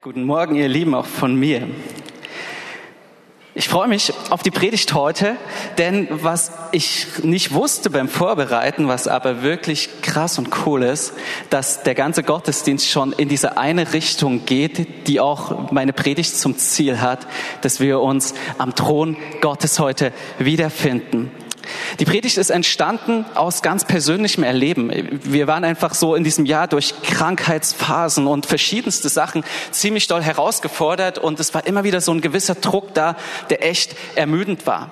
Guten Morgen, ihr Lieben, auch von mir. Ich freue mich auf die Predigt heute, denn was ich nicht wusste beim Vorbereiten, was aber wirklich krass und cool ist, dass der ganze Gottesdienst schon in diese eine Richtung geht, die auch meine Predigt zum Ziel hat, dass wir uns am Thron Gottes heute wiederfinden. Die Predigt ist entstanden aus ganz persönlichem Erleben. Wir waren einfach so in diesem Jahr durch Krankheitsphasen und verschiedenste Sachen ziemlich doll herausgefordert und es war immer wieder so ein gewisser Druck da, der echt ermüdend war.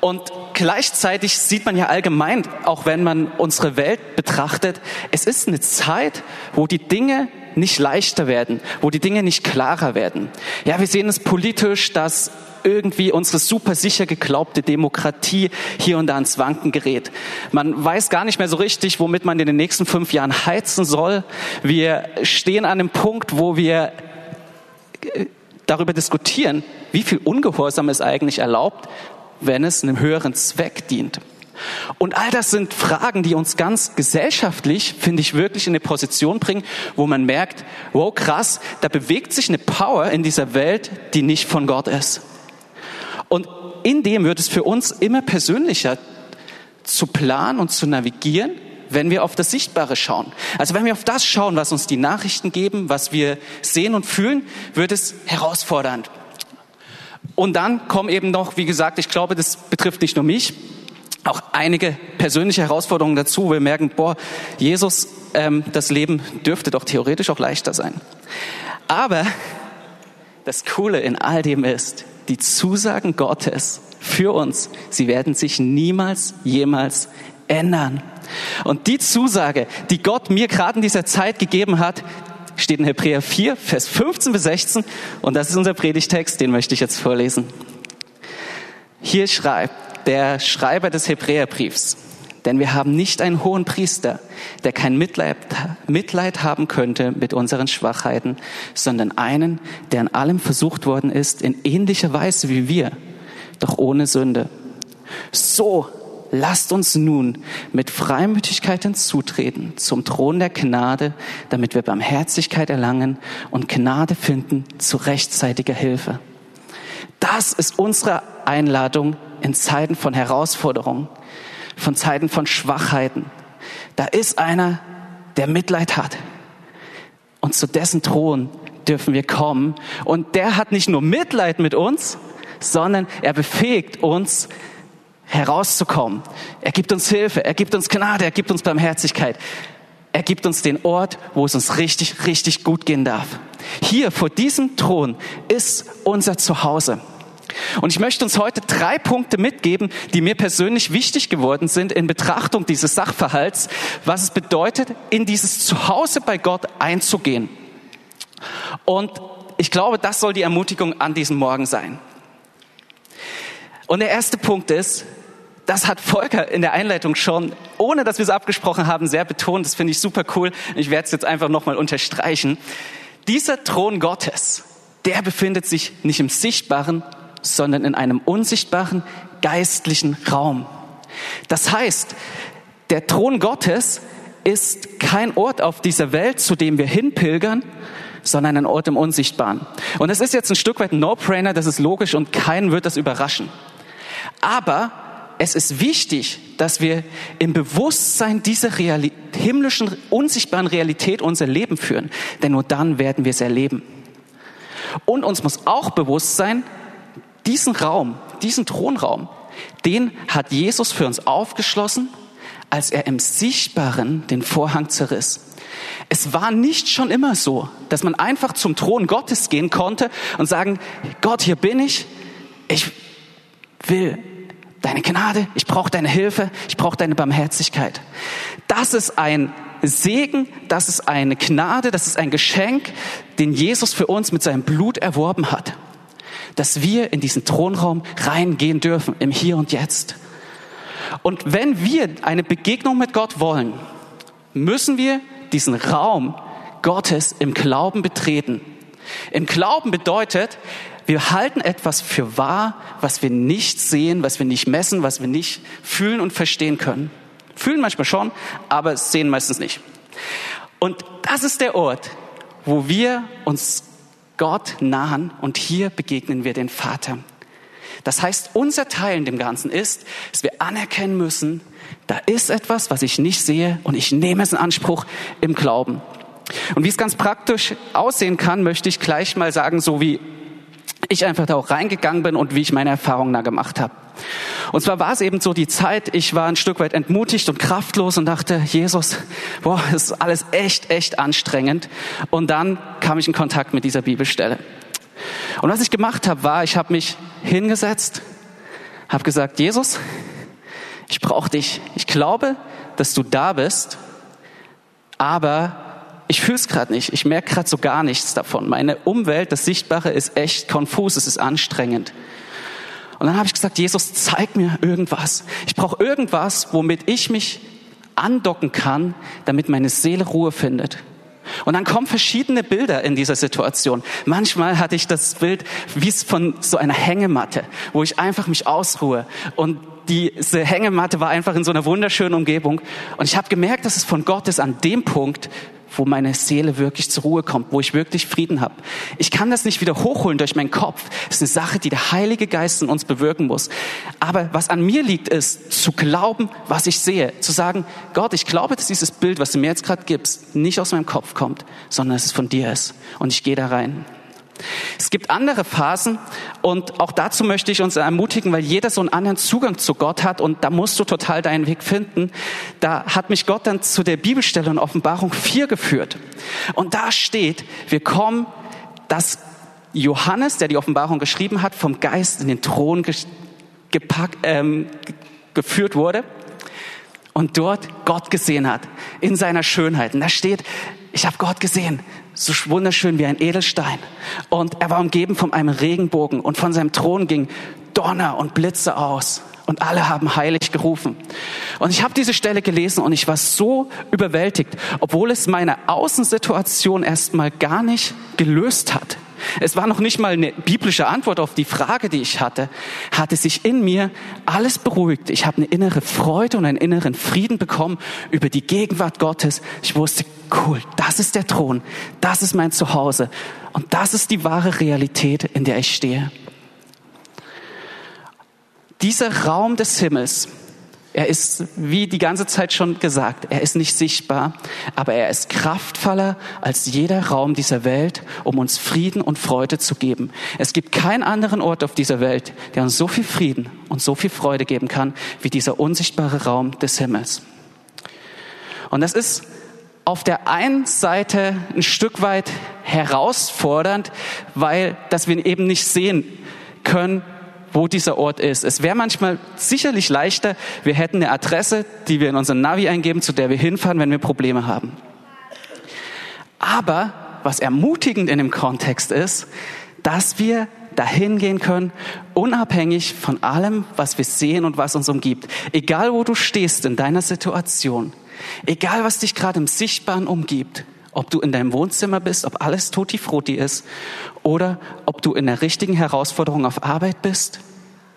Und gleichzeitig sieht man ja allgemein, auch wenn man unsere Welt betrachtet, es ist eine Zeit, wo die Dinge nicht leichter werden, wo die Dinge nicht klarer werden. Ja, wir sehen es politisch, dass irgendwie unsere super sicher geglaubte Demokratie hier und da ins Wanken gerät. Man weiß gar nicht mehr so richtig, womit man in den nächsten fünf Jahren heizen soll. Wir stehen an einem Punkt, wo wir äh, darüber diskutieren, wie viel Ungehorsam ist eigentlich erlaubt, wenn es einem höheren Zweck dient. Und all das sind Fragen, die uns ganz gesellschaftlich, finde ich, wirklich in eine Position bringen, wo man merkt, wow, krass, da bewegt sich eine Power in dieser Welt, die nicht von Gott ist. In dem wird es für uns immer persönlicher zu planen und zu navigieren, wenn wir auf das Sichtbare schauen. Also wenn wir auf das schauen, was uns die Nachrichten geben, was wir sehen und fühlen, wird es herausfordernd. Und dann kommen eben noch, wie gesagt, ich glaube, das betrifft nicht nur mich, auch einige persönliche Herausforderungen dazu. Wir merken, boah, Jesus, ähm, das Leben dürfte doch theoretisch auch leichter sein. Aber das Coole in all dem ist, die Zusagen Gottes für uns, sie werden sich niemals, jemals ändern. Und die Zusage, die Gott mir gerade in dieser Zeit gegeben hat, steht in Hebräer 4, Vers 15 bis 16. Und das ist unser Predigtext, den möchte ich jetzt vorlesen. Hier schreibt der Schreiber des Hebräerbriefs, denn wir haben nicht einen hohen Priester, der kein Mitleid, Mitleid haben könnte mit unseren Schwachheiten, sondern einen, der an allem versucht worden ist, in ähnlicher Weise wie wir, doch ohne Sünde. So lasst uns nun mit Freimütigkeit hinzutreten zum Thron der Gnade, damit wir Barmherzigkeit erlangen und Gnade finden zu rechtzeitiger Hilfe. Das ist unsere Einladung in Zeiten von Herausforderungen von Zeiten von Schwachheiten. Da ist einer, der Mitleid hat. Und zu dessen Thron dürfen wir kommen. Und der hat nicht nur Mitleid mit uns, sondern er befähigt uns, herauszukommen. Er gibt uns Hilfe, er gibt uns Gnade, er gibt uns Barmherzigkeit. Er gibt uns den Ort, wo es uns richtig, richtig gut gehen darf. Hier vor diesem Thron ist unser Zuhause. Und ich möchte uns heute drei Punkte mitgeben, die mir persönlich wichtig geworden sind in Betrachtung dieses Sachverhalts, was es bedeutet, in dieses Zuhause bei Gott einzugehen. Und ich glaube, das soll die Ermutigung an diesem Morgen sein. Und der erste Punkt ist, das hat Volker in der Einleitung schon, ohne dass wir es abgesprochen haben, sehr betont. Das finde ich super cool. Ich werde es jetzt einfach nochmal unterstreichen. Dieser Thron Gottes, der befindet sich nicht im Sichtbaren, sondern in einem unsichtbaren geistlichen Raum. Das heißt, der Thron Gottes ist kein Ort auf dieser Welt, zu dem wir hinpilgern, sondern ein Ort im Unsichtbaren. Und es ist jetzt ein Stück weit ein No-Brainer, das ist logisch und keinen wird das überraschen. Aber es ist wichtig, dass wir im Bewusstsein dieser Realität, himmlischen, unsichtbaren Realität unser Leben führen. Denn nur dann werden wir es erleben. Und uns muss auch bewusst sein, diesen Raum, diesen Thronraum, den hat Jesus für uns aufgeschlossen, als er im Sichtbaren den Vorhang zerriss. Es war nicht schon immer so, dass man einfach zum Thron Gottes gehen konnte und sagen, Gott, hier bin ich, ich will deine Gnade, ich brauche deine Hilfe, ich brauche deine Barmherzigkeit. Das ist ein Segen, das ist eine Gnade, das ist ein Geschenk, den Jesus für uns mit seinem Blut erworben hat dass wir in diesen Thronraum reingehen dürfen, im Hier und Jetzt. Und wenn wir eine Begegnung mit Gott wollen, müssen wir diesen Raum Gottes im Glauben betreten. Im Glauben bedeutet, wir halten etwas für wahr, was wir nicht sehen, was wir nicht messen, was wir nicht fühlen und verstehen können. Fühlen manchmal schon, aber sehen meistens nicht. Und das ist der Ort, wo wir uns Gott nahen und hier begegnen wir den Vater. Das heißt, unser Teil in dem Ganzen ist, dass wir anerkennen müssen, da ist etwas, was ich nicht sehe und ich nehme es in Anspruch im Glauben. Und wie es ganz praktisch aussehen kann, möchte ich gleich mal sagen, so wie ich einfach da auch reingegangen bin und wie ich meine Erfahrungen da gemacht habe. Und zwar war es eben so die Zeit, ich war ein Stück weit entmutigt und kraftlos und dachte, Jesus, boah, das ist alles echt, echt anstrengend. Und dann kam ich in Kontakt mit dieser Bibelstelle. Und was ich gemacht habe, war, ich habe mich hingesetzt, habe gesagt, Jesus, ich brauche dich. Ich glaube, dass du da bist, aber ich fühle es gerade nicht. Ich merke gerade so gar nichts davon. Meine Umwelt, das Sichtbare ist echt konfus, es ist anstrengend. Und dann habe ich gesagt, Jesus, zeig mir irgendwas. Ich brauche irgendwas, womit ich mich andocken kann, damit meine Seele Ruhe findet. Und dann kommen verschiedene Bilder in dieser Situation. Manchmal hatte ich das Bild wie es von so einer Hängematte, wo ich einfach mich ausruhe. Und diese Hängematte war einfach in so einer wunderschönen Umgebung. Und ich habe gemerkt, dass es von Gott ist an dem Punkt, wo meine Seele wirklich zur Ruhe kommt, wo ich wirklich Frieden habe. Ich kann das nicht wieder hochholen durch meinen Kopf. Das ist eine Sache, die der Heilige Geist in uns bewirken muss. Aber was an mir liegt, ist zu glauben, was ich sehe. Zu sagen, Gott, ich glaube, dass dieses Bild, was du mir jetzt gerade gibst, nicht aus meinem Kopf kommt, sondern dass es von dir ist. Und ich gehe da rein. Es gibt andere Phasen und auch dazu möchte ich uns ermutigen, weil jeder so einen anderen Zugang zu Gott hat und da musst du total deinen Weg finden. Da hat mich Gott dann zu der Bibelstelle in Offenbarung 4 geführt. Und da steht, wir kommen, dass Johannes, der die Offenbarung geschrieben hat, vom Geist in den Thron gepackt, ähm, geführt wurde und dort Gott gesehen hat in seiner Schönheit. Und da steht, ich habe Gott gesehen, so wunderschön wie ein Edelstein. Und er war umgeben von einem Regenbogen und von seinem Thron ging Donner und Blitze aus. Und alle haben heilig gerufen. Und ich habe diese Stelle gelesen und ich war so überwältigt, obwohl es meine Außensituation erstmal gar nicht gelöst hat. Es war noch nicht mal eine biblische Antwort auf die Frage, die ich hatte, hatte sich in mir alles beruhigt. Ich habe eine innere Freude und einen inneren Frieden bekommen über die Gegenwart Gottes. Ich wusste, cool, das ist der Thron, das ist mein Zuhause und das ist die wahre Realität, in der ich stehe. Dieser Raum des Himmels, er ist, wie die ganze Zeit schon gesagt, er ist nicht sichtbar, aber er ist kraftvoller als jeder Raum dieser Welt, um uns Frieden und Freude zu geben. Es gibt keinen anderen Ort auf dieser Welt, der uns so viel Frieden und so viel Freude geben kann, wie dieser unsichtbare Raum des Himmels. Und das ist auf der einen Seite ein Stück weit herausfordernd, weil, dass wir eben nicht sehen können, wo dieser Ort ist. Es wäre manchmal sicherlich leichter, wir hätten eine Adresse, die wir in unseren Navi eingeben, zu der wir hinfahren, wenn wir Probleme haben. Aber was ermutigend in dem Kontext ist, dass wir dahin gehen können, unabhängig von allem, was wir sehen und was uns umgibt. Egal wo du stehst in deiner Situation, egal was dich gerade im Sichtbaren umgibt, ob du in deinem Wohnzimmer bist, ob alles tutti frutti ist oder ob du in der richtigen Herausforderung auf Arbeit bist,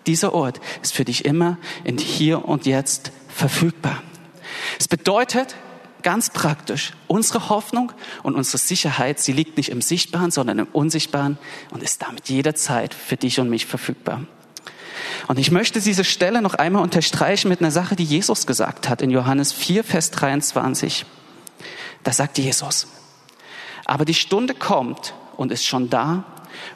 dieser Ort ist für dich immer in hier und jetzt verfügbar. Es bedeutet ganz praktisch, unsere Hoffnung und unsere Sicherheit, sie liegt nicht im Sichtbaren, sondern im Unsichtbaren und ist damit jederzeit für dich und mich verfügbar. Und ich möchte diese Stelle noch einmal unterstreichen mit einer Sache, die Jesus gesagt hat in Johannes 4, Vers 23. Da sagt Jesus, aber die Stunde kommt und ist schon da,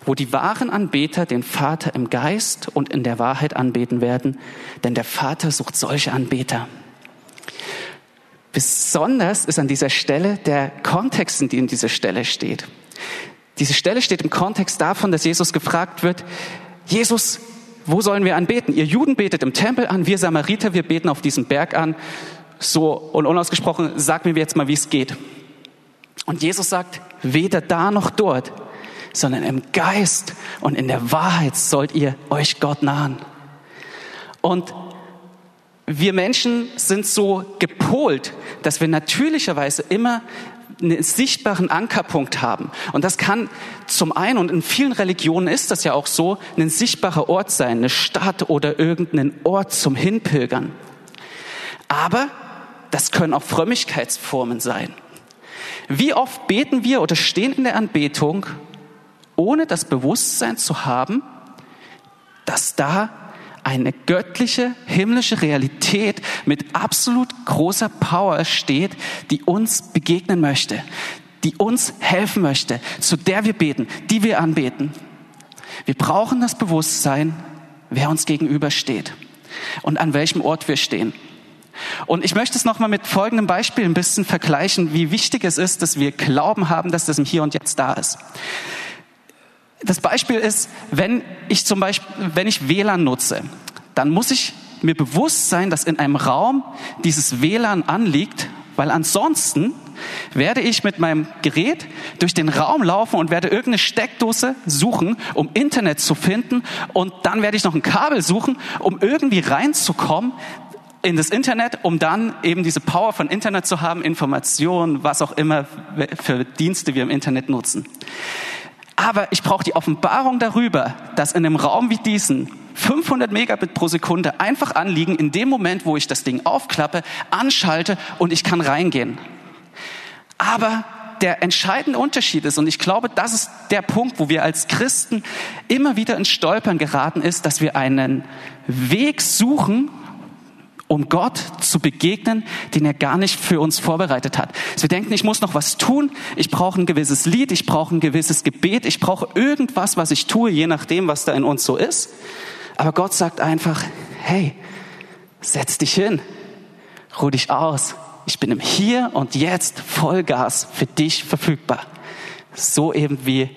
wo die wahren Anbeter den Vater im Geist und in der Wahrheit anbeten werden, denn der Vater sucht solche Anbeter. Besonders ist an dieser Stelle der Kontext, in dem diese Stelle steht. Diese Stelle steht im Kontext davon, dass Jesus gefragt wird, Jesus, wo sollen wir anbeten? Ihr Juden betet im Tempel an, wir Samariter, wir beten auf diesem Berg an. So und unausgesprochen, sag mir jetzt mal, wie es geht. Und Jesus sagt, weder da noch dort, sondern im Geist und in der Wahrheit sollt ihr euch Gott nahen. Und wir Menschen sind so gepolt, dass wir natürlicherweise immer einen sichtbaren Ankerpunkt haben. Und das kann zum einen, und in vielen Religionen ist das ja auch so, ein sichtbarer Ort sein, eine Stadt oder irgendein Ort zum Hinpilgern. Aber das können auch Frömmigkeitsformen sein. Wie oft beten wir oder stehen in der Anbetung ohne das Bewusstsein zu haben, dass da eine göttliche, himmlische Realität mit absolut großer Power steht, die uns begegnen möchte, die uns helfen möchte, zu der wir beten, die wir anbeten. Wir brauchen das Bewusstsein, wer uns gegenübersteht und an welchem Ort wir stehen. Und ich möchte es nochmal mit folgendem Beispiel ein bisschen vergleichen, wie wichtig es ist, dass wir Glauben haben, dass das im Hier und Jetzt da ist. Das Beispiel ist, wenn ich zum Beispiel, wenn ich WLAN nutze, dann muss ich mir bewusst sein, dass in einem Raum dieses WLAN anliegt, weil ansonsten werde ich mit meinem Gerät durch den Raum laufen und werde irgendeine Steckdose suchen, um Internet zu finden und dann werde ich noch ein Kabel suchen, um irgendwie reinzukommen in das Internet, um dann eben diese Power von Internet zu haben, Informationen, was auch immer für Dienste wir im Internet nutzen. Aber ich brauche die Offenbarung darüber, dass in einem Raum wie diesen 500 Megabit pro Sekunde einfach anliegen in dem Moment, wo ich das Ding aufklappe, anschalte und ich kann reingehen. Aber der entscheidende Unterschied ist, und ich glaube, das ist der Punkt, wo wir als Christen immer wieder ins Stolpern geraten ist, dass wir einen Weg suchen, um Gott zu begegnen, den er gar nicht für uns vorbereitet hat. Wir denken, ich muss noch was tun, ich brauche ein gewisses Lied, ich brauche ein gewisses Gebet, ich brauche irgendwas, was ich tue, je nachdem, was da in uns so ist. Aber Gott sagt einfach, hey, setz dich hin, ruh dich aus. Ich bin im Hier und Jetzt Vollgas für dich verfügbar. So eben wie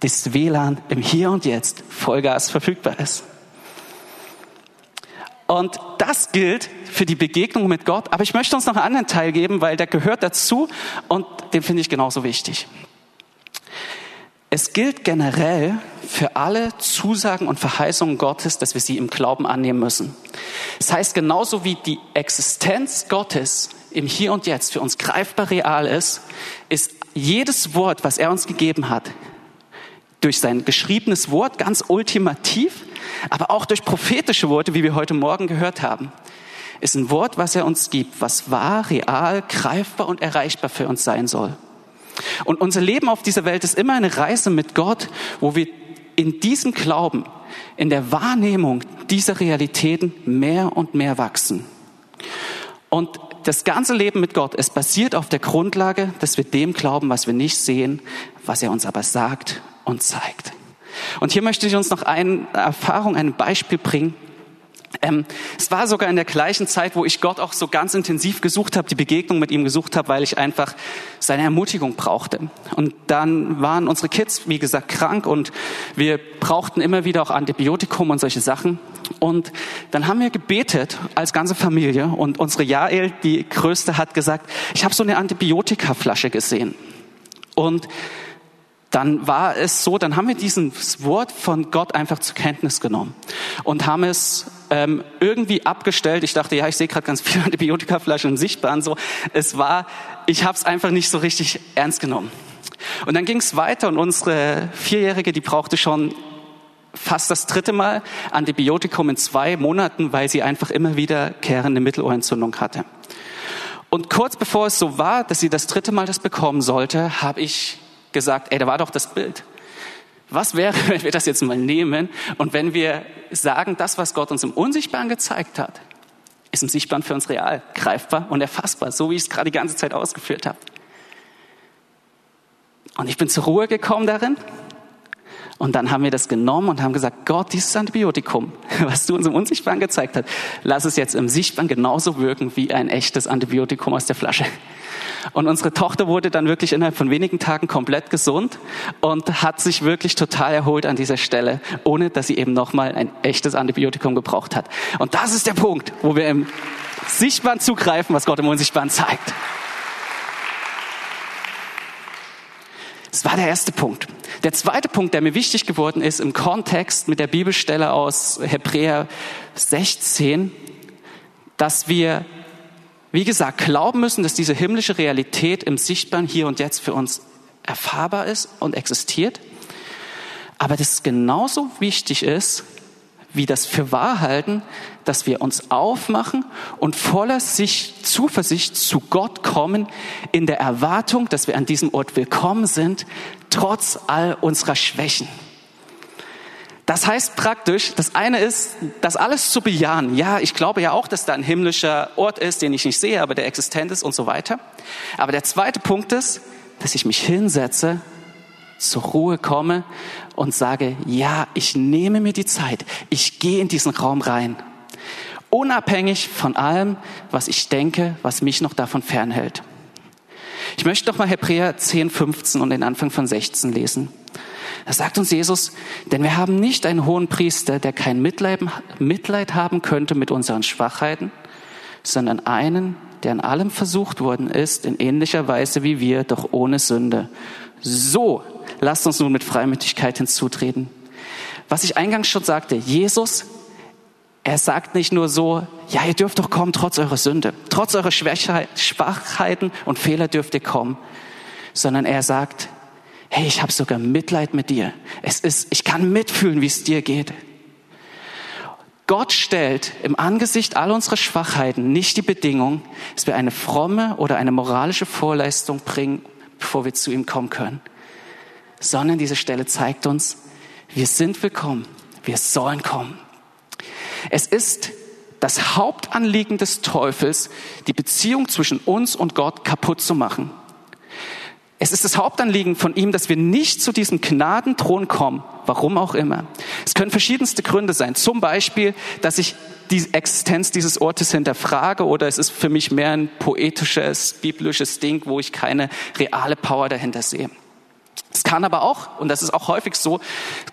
das WLAN im Hier und Jetzt Vollgas verfügbar ist. Und das gilt für die Begegnung mit Gott. Aber ich möchte uns noch einen anderen Teil geben, weil der gehört dazu und den finde ich genauso wichtig. Es gilt generell für alle Zusagen und Verheißungen Gottes, dass wir sie im Glauben annehmen müssen. Das heißt, genauso wie die Existenz Gottes im Hier und Jetzt für uns greifbar real ist, ist jedes Wort, was er uns gegeben hat, durch sein geschriebenes Wort ganz ultimativ aber auch durch prophetische Worte, wie wir heute Morgen gehört haben, ist ein Wort, was er uns gibt, was wahr, real, greifbar und erreichbar für uns sein soll. Und unser Leben auf dieser Welt ist immer eine Reise mit Gott, wo wir in diesem Glauben, in der Wahrnehmung dieser Realitäten mehr und mehr wachsen. Und das ganze Leben mit Gott, es basiert auf der Grundlage, dass wir dem glauben, was wir nicht sehen, was er uns aber sagt und zeigt. Und hier möchte ich uns noch eine Erfahrung, ein Beispiel bringen. Ähm, es war sogar in der gleichen Zeit, wo ich Gott auch so ganz intensiv gesucht habe, die Begegnung mit ihm gesucht habe, weil ich einfach seine Ermutigung brauchte. Und dann waren unsere Kids, wie gesagt, krank und wir brauchten immer wieder auch Antibiotikum und solche Sachen. Und dann haben wir gebetet als ganze Familie und unsere Jael, die größte, hat gesagt, ich habe so eine Antibiotikaflasche gesehen. Und dann war es so, dann haben wir dieses Wort von Gott einfach zur Kenntnis genommen und haben es ähm, irgendwie abgestellt. Ich dachte, ja, ich sehe gerade ganz viele Antibiotikaflaschen sichtbar. So, es war, ich habe es einfach nicht so richtig ernst genommen. Und dann ging es weiter und unsere Vierjährige, die brauchte schon fast das dritte Mal Antibiotikum in zwei Monaten, weil sie einfach immer wieder kehrende Mittelohrentzündung hatte. Und kurz bevor es so war, dass sie das dritte Mal das bekommen sollte, habe ich gesagt, ey, da war doch das Bild. Was wäre, wenn wir das jetzt mal nehmen und wenn wir sagen, das, was Gott uns im Unsichtbaren gezeigt hat, ist im Sichtbaren für uns real, greifbar und erfassbar, so wie ich es gerade die ganze Zeit ausgeführt habe. Und ich bin zur Ruhe gekommen darin. Und dann haben wir das genommen und haben gesagt, Gott, dieses Antibiotikum, was du uns im Unsichtbaren gezeigt hast, lass es jetzt im Sichtbaren genauso wirken wie ein echtes Antibiotikum aus der Flasche. Und unsere Tochter wurde dann wirklich innerhalb von wenigen Tagen komplett gesund und hat sich wirklich total erholt an dieser Stelle, ohne dass sie eben nochmal ein echtes Antibiotikum gebraucht hat. Und das ist der Punkt, wo wir im Sichtbaren zugreifen, was Gott im Unsichtbaren zeigt. Das war der erste Punkt. Der zweite Punkt, der mir wichtig geworden ist im Kontext mit der Bibelstelle aus Hebräer 16, dass wir wie gesagt, glauben müssen, dass diese himmlische Realität im Sichtbaren hier und jetzt für uns erfahrbar ist und existiert. Aber dass es genauso wichtig ist, wie das für wahr halten, dass wir uns aufmachen und voller sich Zuversicht zu Gott kommen, in der Erwartung, dass wir an diesem Ort willkommen sind, trotz all unserer Schwächen. Das heißt praktisch, das eine ist, das alles zu bejahen. Ja, ich glaube ja auch, dass da ein himmlischer Ort ist, den ich nicht sehe, aber der existent ist und so weiter. Aber der zweite Punkt ist, dass ich mich hinsetze, zur Ruhe komme und sage, ja, ich nehme mir die Zeit. Ich gehe in diesen Raum rein. Unabhängig von allem, was ich denke, was mich noch davon fernhält. Ich möchte doch mal Hebräer 10, 15 und den Anfang von 16 lesen. Da sagt uns Jesus, denn wir haben nicht einen hohen Priester, der kein Mitleid, Mitleid haben könnte mit unseren Schwachheiten, sondern einen, der an allem versucht worden ist, in ähnlicher Weise wie wir, doch ohne Sünde. So, lasst uns nun mit Freimütigkeit hinzutreten. Was ich eingangs schon sagte, Jesus, er sagt nicht nur so, ja, ihr dürft doch kommen, trotz eurer Sünde, trotz eurer Schwachheiten und Fehler dürft ihr kommen, sondern er sagt, hey, ich habe sogar Mitleid mit dir. Es ist, ich kann mitfühlen, wie es dir geht. Gott stellt im Angesicht all unserer Schwachheiten nicht die Bedingung, dass wir eine fromme oder eine moralische Vorleistung bringen, bevor wir zu ihm kommen können, sondern diese Stelle zeigt uns, wir sind willkommen, wir sollen kommen. Es ist das Hauptanliegen des Teufels, die Beziehung zwischen uns und Gott kaputt zu machen. Es ist das Hauptanliegen von ihm, dass wir nicht zu diesem Gnadenthron kommen, warum auch immer. Es können verschiedenste Gründe sein. Zum Beispiel, dass ich die Existenz dieses Ortes hinterfrage oder es ist für mich mehr ein poetisches, biblisches Ding, wo ich keine reale Power dahinter sehe. Es kann aber auch, und das ist auch häufig so,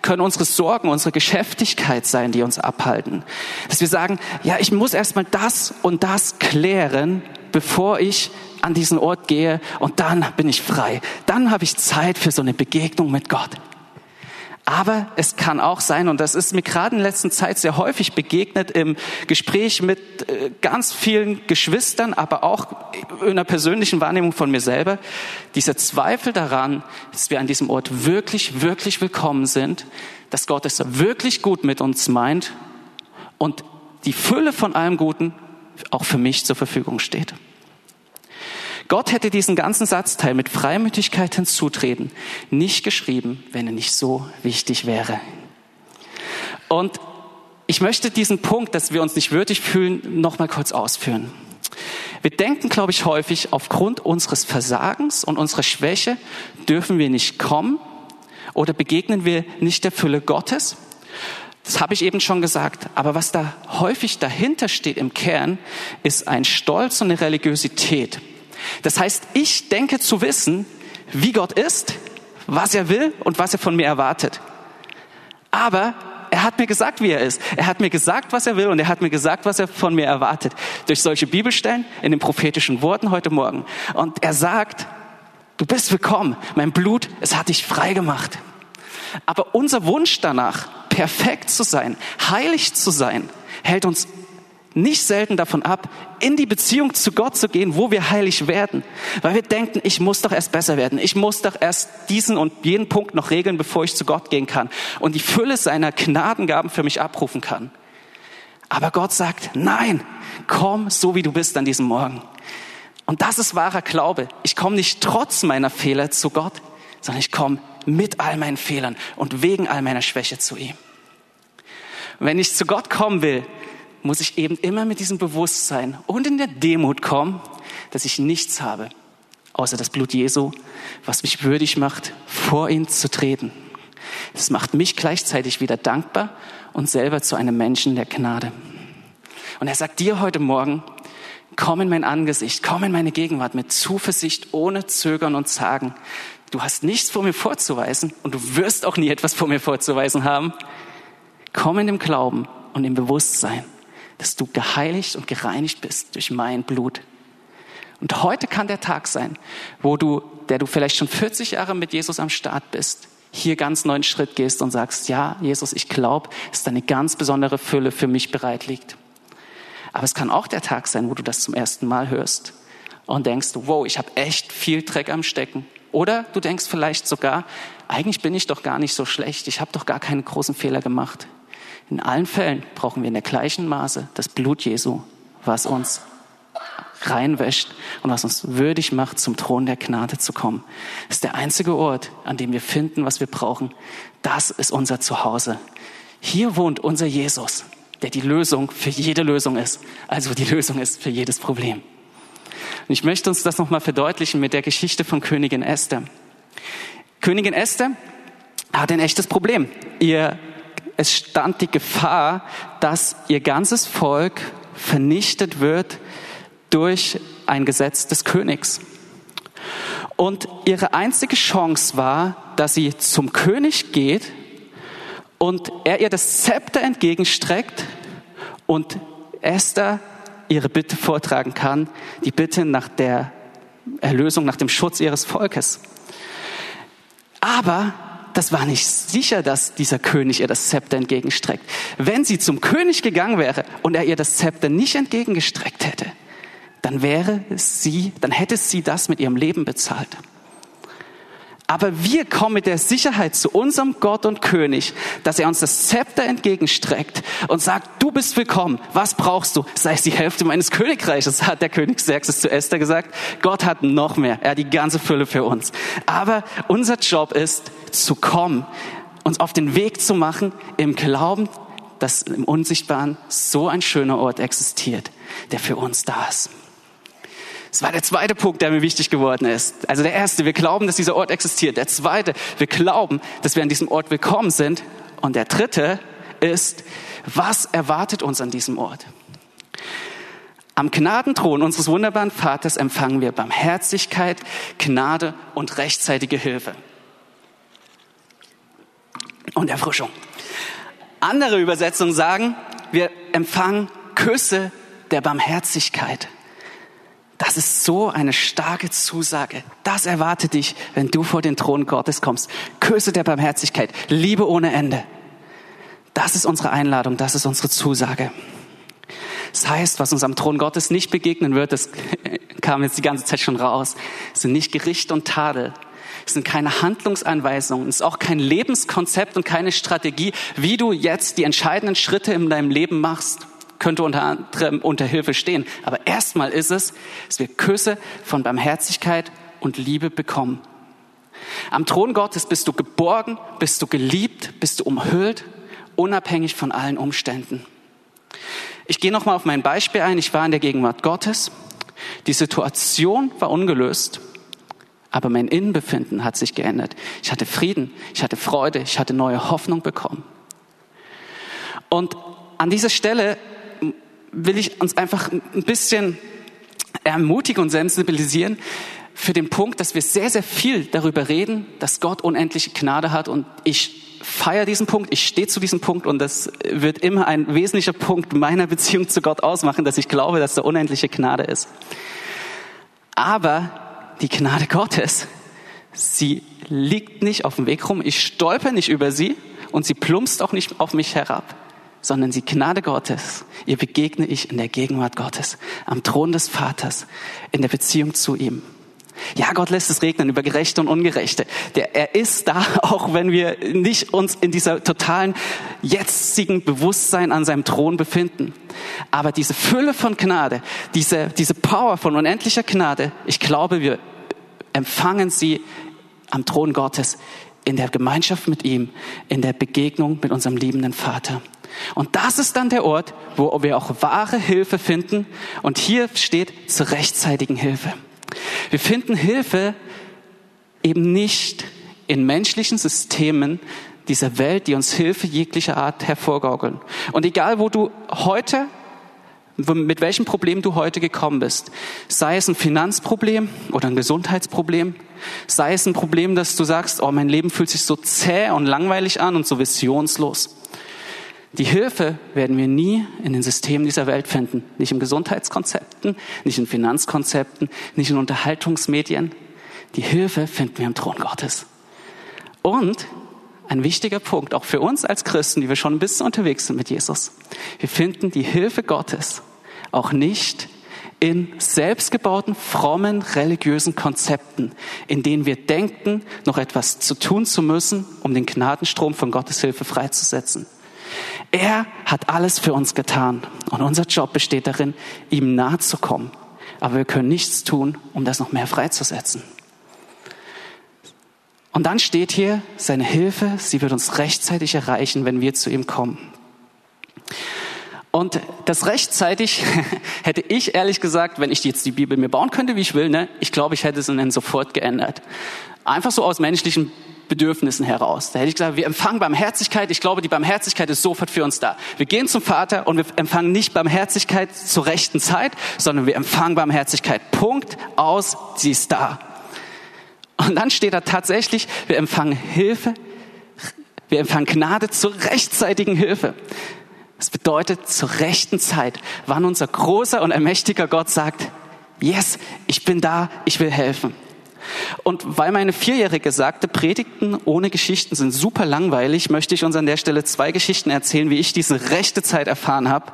können unsere Sorgen, unsere Geschäftigkeit sein, die uns abhalten. Dass wir sagen, ja, ich muss erstmal das und das klären, bevor ich an diesen Ort gehe und dann bin ich frei. Dann habe ich Zeit für so eine Begegnung mit Gott. Aber es kann auch sein, und das ist mir gerade in letzter Zeit sehr häufig begegnet im Gespräch mit äh, ganz vielen Geschwistern, aber auch in einer persönlichen Wahrnehmung von mir selber, dieser Zweifel daran, dass wir an diesem Ort wirklich, wirklich willkommen sind, dass Gott es wirklich gut mit uns meint und die Fülle von allem Guten auch für mich zur Verfügung steht. Gott hätte diesen ganzen Satzteil mit Freimütigkeit hinzutreten nicht geschrieben, wenn er nicht so wichtig wäre. Und ich möchte diesen Punkt, dass wir uns nicht würdig fühlen, noch mal kurz ausführen. Wir denken, glaube ich, häufig, aufgrund unseres Versagens und unserer Schwäche dürfen wir nicht kommen oder begegnen wir nicht der Fülle Gottes. Das habe ich eben schon gesagt. Aber was da häufig dahinter steht im Kern, ist ein Stolz und eine Religiosität. Das heißt, ich denke zu wissen, wie Gott ist, was er will und was er von mir erwartet. Aber er hat mir gesagt, wie er ist. Er hat mir gesagt, was er will und er hat mir gesagt, was er von mir erwartet. Durch solche Bibelstellen in den prophetischen Worten heute Morgen. Und er sagt, du bist willkommen. Mein Blut, es hat dich frei gemacht. Aber unser Wunsch danach, perfekt zu sein, heilig zu sein, hält uns nicht selten davon ab, in die Beziehung zu Gott zu gehen, wo wir heilig werden. Weil wir denken, ich muss doch erst besser werden. Ich muss doch erst diesen und jeden Punkt noch regeln, bevor ich zu Gott gehen kann und die Fülle seiner Gnadengaben für mich abrufen kann. Aber Gott sagt, nein, komm so wie du bist an diesem Morgen. Und das ist wahrer Glaube. Ich komme nicht trotz meiner Fehler zu Gott, sondern ich komme mit all meinen Fehlern und wegen all meiner Schwäche zu ihm. Wenn ich zu Gott kommen will, muss ich eben immer mit diesem Bewusstsein und in der Demut kommen, dass ich nichts habe, außer das Blut Jesu, was mich würdig macht, vor ihn zu treten. Das macht mich gleichzeitig wieder dankbar und selber zu einem Menschen der Gnade. Und er sagt dir heute Morgen, komm in mein Angesicht, komm in meine Gegenwart mit Zuversicht, ohne Zögern und Zagen. Du hast nichts vor mir vorzuweisen und du wirst auch nie etwas vor mir vorzuweisen haben. Komm in dem Glauben und im Bewusstsein, dass du geheiligt und gereinigt bist durch mein Blut. Und heute kann der Tag sein, wo du, der du vielleicht schon 40 Jahre mit Jesus am Start bist, hier ganz neuen Schritt gehst und sagst, ja, Jesus, ich glaube, dass deine ganz besondere Fülle für mich bereit liegt. Aber es kann auch der Tag sein, wo du das zum ersten Mal hörst und denkst, wow, ich habe echt viel Dreck am Stecken. Oder du denkst vielleicht sogar, eigentlich bin ich doch gar nicht so schlecht, ich habe doch gar keine großen Fehler gemacht. In allen Fällen brauchen wir in der gleichen Maße das Blut Jesu, was uns reinwäscht und was uns würdig macht, zum Thron der Gnade zu kommen. Das ist der einzige Ort, an dem wir finden, was wir brauchen. Das ist unser Zuhause. Hier wohnt unser Jesus, der die Lösung für jede Lösung ist. Also die Lösung ist für jedes Problem. Und ich möchte uns das nochmal verdeutlichen mit der Geschichte von Königin Esther. Königin Esther hat ein echtes Problem. Ihr, es stand die Gefahr, dass ihr ganzes Volk vernichtet wird durch ein Gesetz des Königs. Und ihre einzige Chance war, dass sie zum König geht und er ihr das Zepter entgegenstreckt und Esther ihre Bitte vortragen kann, die Bitte nach der Erlösung, nach dem Schutz ihres Volkes. Aber das war nicht sicher, dass dieser König ihr das Zepter entgegenstreckt. Wenn sie zum König gegangen wäre und er ihr das Zepter nicht entgegengestreckt hätte, dann wäre sie, dann hätte sie das mit ihrem Leben bezahlt. Aber wir kommen mit der Sicherheit zu unserem Gott und König, dass er uns das Zepter entgegenstreckt und sagt, du bist willkommen. Was brauchst du? Sei es die Hälfte meines Königreiches, hat der König Xerxes zu Esther gesagt. Gott hat noch mehr. Er hat die ganze Fülle für uns. Aber unser Job ist, zu kommen, uns auf den Weg zu machen, im Glauben, dass im Unsichtbaren so ein schöner Ort existiert, der für uns da ist. Das war der zweite Punkt, der mir wichtig geworden ist. Also der erste, wir glauben, dass dieser Ort existiert. Der zweite, wir glauben, dass wir an diesem Ort willkommen sind. Und der dritte ist, was erwartet uns an diesem Ort? Am Gnadenthron unseres wunderbaren Vaters empfangen wir Barmherzigkeit, Gnade und rechtzeitige Hilfe. Und Erfrischung. Andere Übersetzungen sagen, wir empfangen Küsse der Barmherzigkeit. Das ist so eine starke Zusage. Das erwartet dich, wenn du vor den Thron Gottes kommst. Küsse der Barmherzigkeit, Liebe ohne Ende. Das ist unsere Einladung, das ist unsere Zusage. Das heißt, was uns am Thron Gottes nicht begegnen wird, das kam jetzt die ganze Zeit schon raus, sind nicht Gericht und Tadel. Es sind keine Handlungsanweisungen, es ist auch kein Lebenskonzept und keine Strategie, wie du jetzt die entscheidenden Schritte in deinem Leben machst könnte unter anderem unter Hilfe stehen. Aber erstmal ist es, dass wir Küsse von Barmherzigkeit und Liebe bekommen. Am Thron Gottes bist du geborgen, bist du geliebt, bist du umhüllt, unabhängig von allen Umständen. Ich gehe nochmal auf mein Beispiel ein. Ich war in der Gegenwart Gottes. Die Situation war ungelöst, aber mein Innenbefinden hat sich geändert. Ich hatte Frieden, ich hatte Freude, ich hatte neue Hoffnung bekommen. Und an dieser Stelle will ich uns einfach ein bisschen ermutigen und sensibilisieren für den Punkt, dass wir sehr, sehr viel darüber reden, dass Gott unendliche Gnade hat. Und ich feiere diesen Punkt, ich stehe zu diesem Punkt und das wird immer ein wesentlicher Punkt meiner Beziehung zu Gott ausmachen, dass ich glaube, dass da unendliche Gnade ist. Aber die Gnade Gottes, sie liegt nicht auf dem Weg rum, ich stolper nicht über sie und sie plumpst auch nicht auf mich herab sondern die Gnade Gottes, ihr begegne ich in der Gegenwart Gottes, am Thron des Vaters, in der Beziehung zu ihm. Ja, Gott lässt es regnen über Gerechte und Ungerechte. Der, er ist da, auch wenn wir nicht uns in dieser totalen jetzigen Bewusstsein an seinem Thron befinden. Aber diese Fülle von Gnade, diese, diese Power von unendlicher Gnade, ich glaube, wir empfangen sie am Thron Gottes in der Gemeinschaft mit ihm, in der Begegnung mit unserem liebenden Vater. Und das ist dann der Ort, wo wir auch wahre Hilfe finden. Und hier steht zur rechtzeitigen Hilfe. Wir finden Hilfe eben nicht in menschlichen Systemen dieser Welt, die uns Hilfe jeglicher Art hervorgaukeln. Und egal, wo du heute, mit welchem Problem du heute gekommen bist, sei es ein Finanzproblem oder ein Gesundheitsproblem, sei es ein Problem, dass du sagst, oh, mein Leben fühlt sich so zäh und langweilig an und so visionslos. Die Hilfe werden wir nie in den Systemen dieser Welt finden. Nicht in Gesundheitskonzepten, nicht in Finanzkonzepten, nicht in Unterhaltungsmedien. Die Hilfe finden wir im Thron Gottes. Und ein wichtiger Punkt, auch für uns als Christen, die wir schon ein bisschen unterwegs sind mit Jesus. Wir finden die Hilfe Gottes auch nicht in selbstgebauten, frommen, religiösen Konzepten, in denen wir denken, noch etwas zu tun zu müssen, um den Gnadenstrom von Gottes Hilfe freizusetzen. Er hat alles für uns getan. Und unser Job besteht darin, ihm nahe zu kommen, aber wir können nichts tun, um das noch mehr freizusetzen. Und dann steht hier, seine Hilfe, sie wird uns rechtzeitig erreichen, wenn wir zu ihm kommen. Und das rechtzeitig hätte ich ehrlich gesagt, wenn ich jetzt die Bibel mir bauen könnte, wie ich will, ne, ich glaube, ich hätte es dann sofort geändert. Einfach so aus menschlichen Bedürfnissen heraus. Da hätte ich gesagt, wir empfangen Barmherzigkeit. Ich glaube, die Barmherzigkeit ist sofort für uns da. Wir gehen zum Vater und wir empfangen nicht Barmherzigkeit zur rechten Zeit, sondern wir empfangen Barmherzigkeit. Punkt aus, sie ist da. Und dann steht da tatsächlich, wir empfangen Hilfe, wir empfangen Gnade zur rechtzeitigen Hilfe. Das bedeutet zur rechten Zeit, wann unser großer und allmächtiger Gott sagt, yes, ich bin da, ich will helfen. Und weil meine Vierjährige sagte, Predigten ohne Geschichten sind super langweilig, möchte ich uns an der Stelle zwei Geschichten erzählen, wie ich diese rechte Zeit erfahren habe,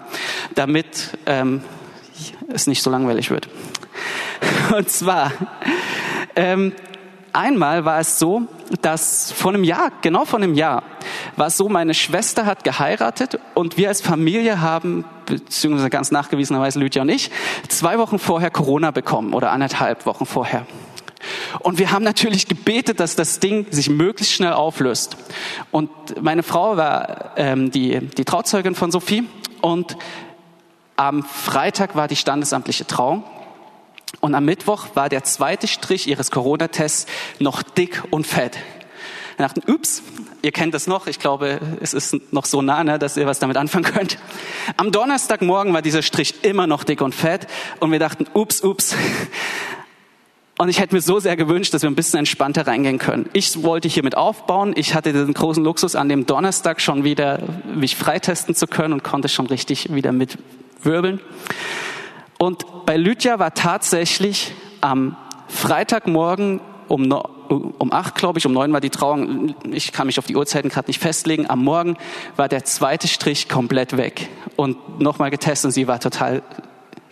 damit ähm, es nicht so langweilig wird. Und zwar, ähm, einmal war es so, dass vor einem Jahr, genau vor einem Jahr, war es so, meine Schwester hat geheiratet und wir als Familie haben, beziehungsweise ganz nachgewiesenerweise Lydia und ich, zwei Wochen vorher Corona bekommen oder anderthalb Wochen vorher. Und wir haben natürlich gebetet, dass das Ding sich möglichst schnell auflöst. Und meine Frau war ähm, die, die Trauzeugin von Sophie und am Freitag war die standesamtliche Trauung und am Mittwoch war der zweite Strich ihres Corona-Tests noch dick und fett. Wir dachten, ups, ihr kennt das noch, ich glaube, es ist noch so nah, ne, dass ihr was damit anfangen könnt. Am Donnerstagmorgen war dieser Strich immer noch dick und fett und wir dachten, ups, ups. Und ich hätte mir so sehr gewünscht, dass wir ein bisschen entspannter reingehen können. Ich wollte hiermit aufbauen. Ich hatte den großen Luxus, an dem Donnerstag schon wieder mich freitesten zu können und konnte schon richtig wieder mitwirbeln. Und bei Lydia war tatsächlich am Freitagmorgen um, um acht, glaube ich, um neun war die Trauung. Ich kann mich auf die Uhrzeiten gerade nicht festlegen. Am Morgen war der zweite Strich komplett weg und nochmal getestet und sie war total,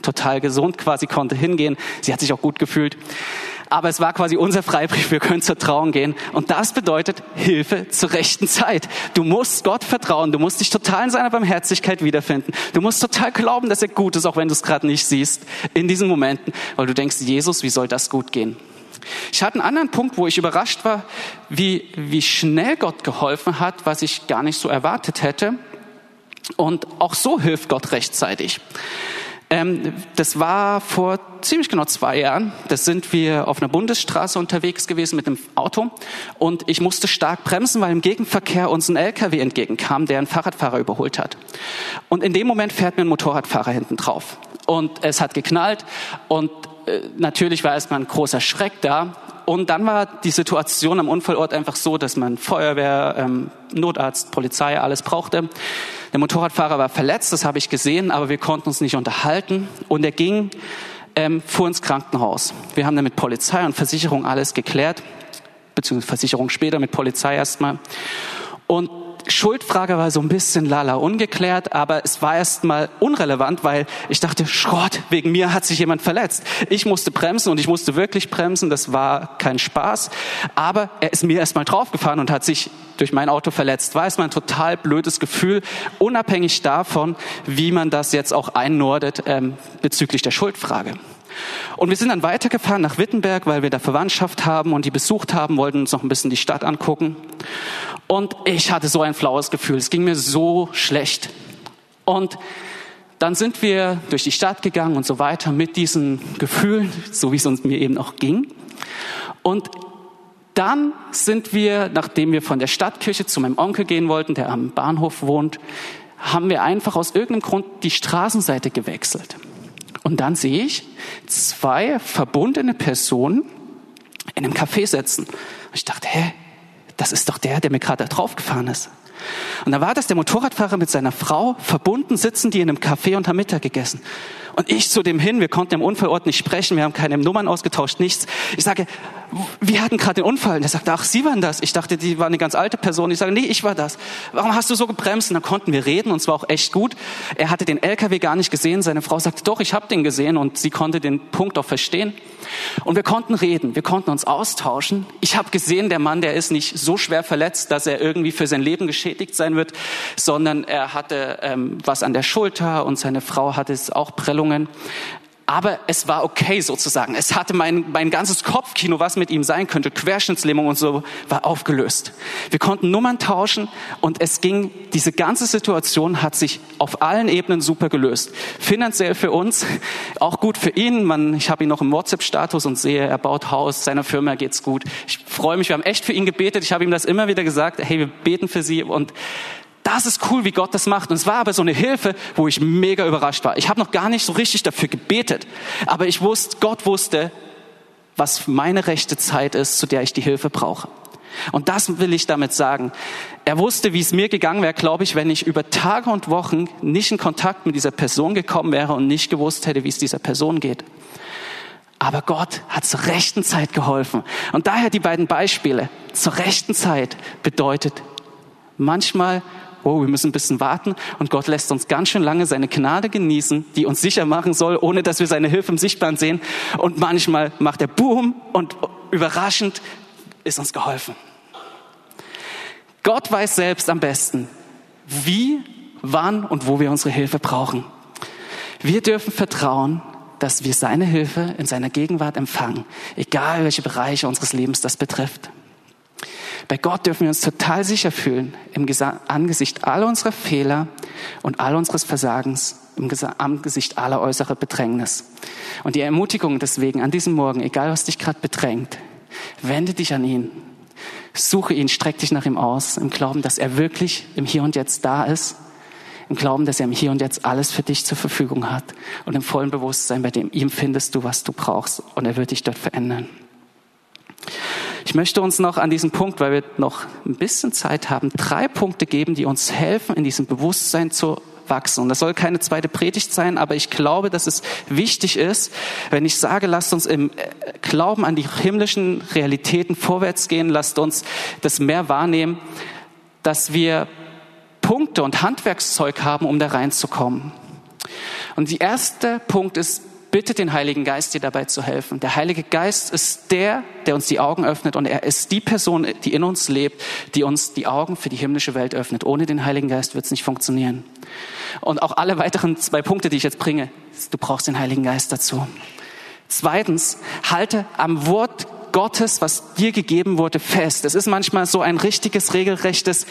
total gesund, quasi konnte hingehen. Sie hat sich auch gut gefühlt aber es war quasi unser Freibrief, wir können zur Trauung gehen. Und das bedeutet Hilfe zur rechten Zeit. Du musst Gott vertrauen, du musst dich total in seiner Barmherzigkeit wiederfinden. Du musst total glauben, dass er gut ist, auch wenn du es gerade nicht siehst, in diesen Momenten, weil du denkst, Jesus, wie soll das gut gehen? Ich hatte einen anderen Punkt, wo ich überrascht war, wie, wie schnell Gott geholfen hat, was ich gar nicht so erwartet hätte. Und auch so hilft Gott rechtzeitig. Ähm, das war vor ziemlich genau zwei Jahren. Da sind wir auf einer Bundesstraße unterwegs gewesen mit dem Auto und ich musste stark bremsen, weil im Gegenverkehr uns ein LKW entgegenkam, der einen Fahrradfahrer überholt hat. Und in dem Moment fährt mir ein Motorradfahrer hinten drauf und es hat geknallt und äh, natürlich war erstmal ein großer Schreck da und dann war die Situation am Unfallort einfach so, dass man Feuerwehr, ähm, Notarzt, Polizei, alles brauchte. Der Motorradfahrer war verletzt, das habe ich gesehen, aber wir konnten uns nicht unterhalten. Und er ging, ähm, fuhr ins Krankenhaus. Wir haben dann mit Polizei und Versicherung alles geklärt, beziehungsweise Versicherung später mit Polizei erstmal. Und Schuldfrage war so ein bisschen lala ungeklärt, aber es war erstmal unrelevant, weil ich dachte, Schrott, wegen mir hat sich jemand verletzt. Ich musste bremsen und ich musste wirklich bremsen, das war kein Spaß, aber er ist mir erstmal draufgefahren und hat sich durch mein Auto verletzt. War erstmal ein total blödes Gefühl, unabhängig davon, wie man das jetzt auch einnordet ähm, bezüglich der Schuldfrage. Und wir sind dann weitergefahren nach Wittenberg, weil wir da Verwandtschaft haben und die besucht haben, wollten uns noch ein bisschen die Stadt angucken. Und ich hatte so ein flaues Gefühl. Es ging mir so schlecht. Und dann sind wir durch die Stadt gegangen und so weiter mit diesen Gefühlen, so wie es uns mir eben auch ging. Und dann sind wir, nachdem wir von der Stadtkirche zu meinem Onkel gehen wollten, der am Bahnhof wohnt, haben wir einfach aus irgendeinem Grund die Straßenseite gewechselt. Und dann sehe ich zwei verbundene Personen in einem Café sitzen. Und ich dachte, hä, das ist doch der, der mir gerade draufgefahren ist. Und da war das der Motorradfahrer mit seiner Frau, verbunden sitzen die in einem Café und haben Mittag gegessen. Und ich zu dem hin, wir konnten im Unfallort nicht sprechen, wir haben keine Nummern ausgetauscht, nichts. Ich sage, wir hatten gerade den Unfall. Und er sagte, ach, Sie waren das. Ich dachte, die war eine ganz alte Person. Ich sage, nee, ich war das. Warum hast du so gebremst? Und dann konnten wir reden und es war auch echt gut. Er hatte den LKW gar nicht gesehen. Seine Frau sagte, doch, ich habe den gesehen und sie konnte den Punkt auch verstehen. Und wir konnten reden, wir konnten uns austauschen. Ich habe gesehen, der Mann, der ist nicht so schwer verletzt, dass er irgendwie für sein Leben geschädigt sein wird, sondern er hatte ähm, was an der Schulter und seine Frau hatte es auch Prellungen. Aber es war okay sozusagen. Es hatte mein, mein ganzes Kopfkino, was mit ihm sein könnte, Querschnittslähmung und so, war aufgelöst. Wir konnten Nummern tauschen und es ging, diese ganze Situation hat sich auf allen Ebenen super gelöst. Finanziell für uns, auch gut für ihn. Man, ich habe ihn noch im WhatsApp-Status und sehe, er baut Haus, seiner Firma geht's gut. Ich freue mich, wir haben echt für ihn gebetet. Ich habe ihm das immer wieder gesagt, hey, wir beten für sie und das ist cool, wie Gott das macht. Und es war aber so eine Hilfe, wo ich mega überrascht war. Ich habe noch gar nicht so richtig dafür gebetet, aber ich wusste, Gott wusste, was meine rechte Zeit ist, zu der ich die Hilfe brauche. Und das will ich damit sagen. Er wusste, wie es mir gegangen wäre, glaube ich, wenn ich über Tage und Wochen nicht in Kontakt mit dieser Person gekommen wäre und nicht gewusst hätte, wie es dieser Person geht. Aber Gott hat zur rechten Zeit geholfen. Und daher die beiden Beispiele. Zur rechten Zeit bedeutet manchmal oh, wir müssen ein bisschen warten und Gott lässt uns ganz schön lange seine Gnade genießen, die uns sicher machen soll, ohne dass wir seine Hilfe im Sichtbaren sehen. Und manchmal macht er Boom und überraschend ist uns geholfen. Gott weiß selbst am besten, wie, wann und wo wir unsere Hilfe brauchen. Wir dürfen vertrauen, dass wir seine Hilfe in seiner Gegenwart empfangen, egal welche Bereiche unseres Lebens das betrifft. Bei Gott dürfen wir uns total sicher fühlen im Angesicht aller unserer Fehler und all unseres Versagens, im Angesicht aller äußerer Bedrängnis. Und die Ermutigung deswegen an diesem Morgen, egal was dich gerade bedrängt, wende dich an ihn. Suche ihn, streck dich nach ihm aus, im Glauben, dass er wirklich im Hier und Jetzt da ist, im Glauben, dass er im Hier und Jetzt alles für dich zur Verfügung hat und im vollen Bewusstsein, bei dem ihm findest du, was du brauchst und er wird dich dort verändern. Ich möchte uns noch an diesem Punkt, weil wir noch ein bisschen Zeit haben, drei Punkte geben, die uns helfen, in diesem Bewusstsein zu wachsen. Und das soll keine zweite Predigt sein, aber ich glaube, dass es wichtig ist, wenn ich sage, lasst uns im äh, Glauben an die himmlischen Realitäten vorwärts gehen, lasst uns das mehr wahrnehmen, dass wir Punkte und Handwerkszeug haben, um da reinzukommen. Und der erste Punkt ist bitte den Heiligen Geist, dir dabei zu helfen. Der Heilige Geist ist der, der uns die Augen öffnet und er ist die Person, die in uns lebt, die uns die Augen für die himmlische Welt öffnet. Ohne den Heiligen Geist wird es nicht funktionieren. Und auch alle weiteren zwei Punkte, die ich jetzt bringe, du brauchst den Heiligen Geist dazu. Zweitens, halte am Wort Gottes, was dir gegeben wurde, fest. Es ist manchmal so ein richtiges, regelrechtes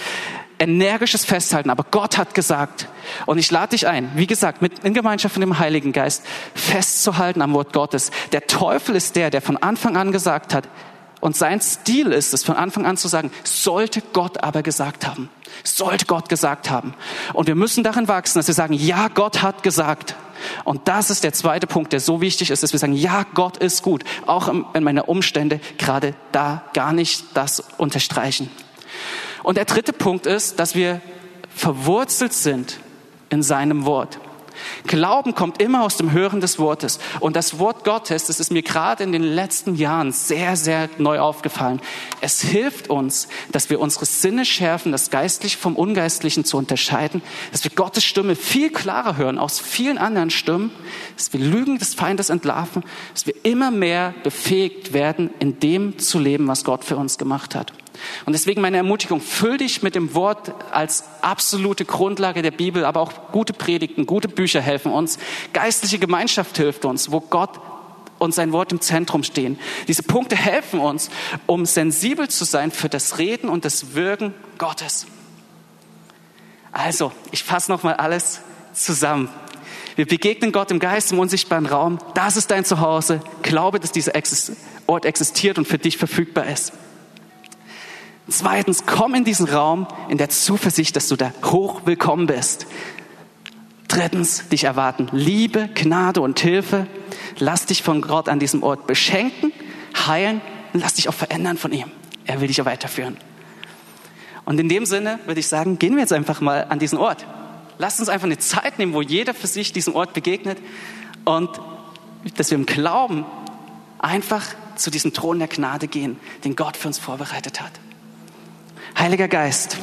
energisches Festhalten, aber Gott hat gesagt, und ich lade dich ein, wie gesagt, mit, in Gemeinschaft mit dem Heiligen Geist, festzuhalten am Wort Gottes. Der Teufel ist der, der von Anfang an gesagt hat, und sein Stil ist es, von Anfang an zu sagen, sollte Gott aber gesagt haben. Sollte Gott gesagt haben. Und wir müssen darin wachsen, dass wir sagen, ja, Gott hat gesagt. Und das ist der zweite Punkt, der so wichtig ist, dass wir sagen, ja, Gott ist gut. Auch wenn meine Umstände gerade da gar nicht das unterstreichen. Und der dritte Punkt ist, dass wir verwurzelt sind in seinem Wort. Glauben kommt immer aus dem Hören des Wortes. Und das Wort Gottes, das ist mir gerade in den letzten Jahren sehr, sehr neu aufgefallen. Es hilft uns, dass wir unsere Sinne schärfen, das Geistliche vom Ungeistlichen zu unterscheiden, dass wir Gottes Stimme viel klarer hören aus vielen anderen Stimmen, dass wir Lügen des Feindes entlarven, dass wir immer mehr befähigt werden, in dem zu leben, was Gott für uns gemacht hat. Und deswegen meine Ermutigung, füll dich mit dem Wort als absolute Grundlage der Bibel, aber auch gute Predigten, gute Bücher helfen uns. Geistliche Gemeinschaft hilft uns, wo Gott und sein Wort im Zentrum stehen. Diese Punkte helfen uns, um sensibel zu sein für das Reden und das Wirken Gottes. Also, ich fasse nochmal alles zusammen. Wir begegnen Gott im Geist, im unsichtbaren Raum. Das ist dein Zuhause. Glaube, dass dieser Ort existiert und für dich verfügbar ist. Zweitens, komm in diesen Raum in der Zuversicht, dass du da hoch willkommen bist. Drittens, dich erwarten Liebe, Gnade und Hilfe. Lass dich von Gott an diesem Ort beschenken, heilen und lass dich auch verändern von ihm. Er will dich auch weiterführen. Und in dem Sinne würde ich sagen, gehen wir jetzt einfach mal an diesen Ort. Lass uns einfach eine Zeit nehmen, wo jeder für sich diesem Ort begegnet und dass wir im Glauben einfach zu diesem Thron der Gnade gehen, den Gott für uns vorbereitet hat. Heiliger Geist,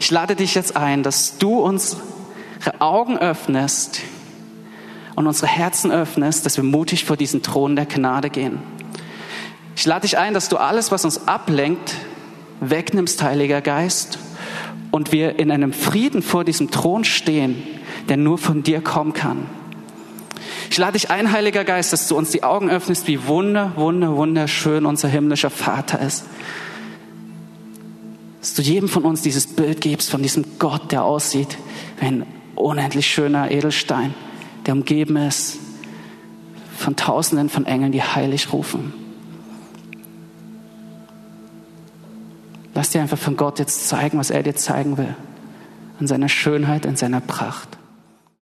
ich lade dich jetzt ein, dass du unsere Augen öffnest und unsere Herzen öffnest, dass wir mutig vor diesen Thron der Gnade gehen. Ich lade dich ein, dass du alles, was uns ablenkt, wegnimmst, Heiliger Geist, und wir in einem Frieden vor diesem Thron stehen, der nur von dir kommen kann. Ich lade dich ein, Heiliger Geist, dass du uns die Augen öffnest, wie wunder, wunder, wunderschön unser himmlischer Vater ist. Dass du jedem von uns dieses Bild gibst von diesem Gott, der aussieht wie ein unendlich schöner Edelstein, der umgeben ist von Tausenden von Engeln, die heilig rufen. Lass dir einfach von Gott jetzt zeigen, was er dir zeigen will. An seiner Schönheit, in seiner Pracht.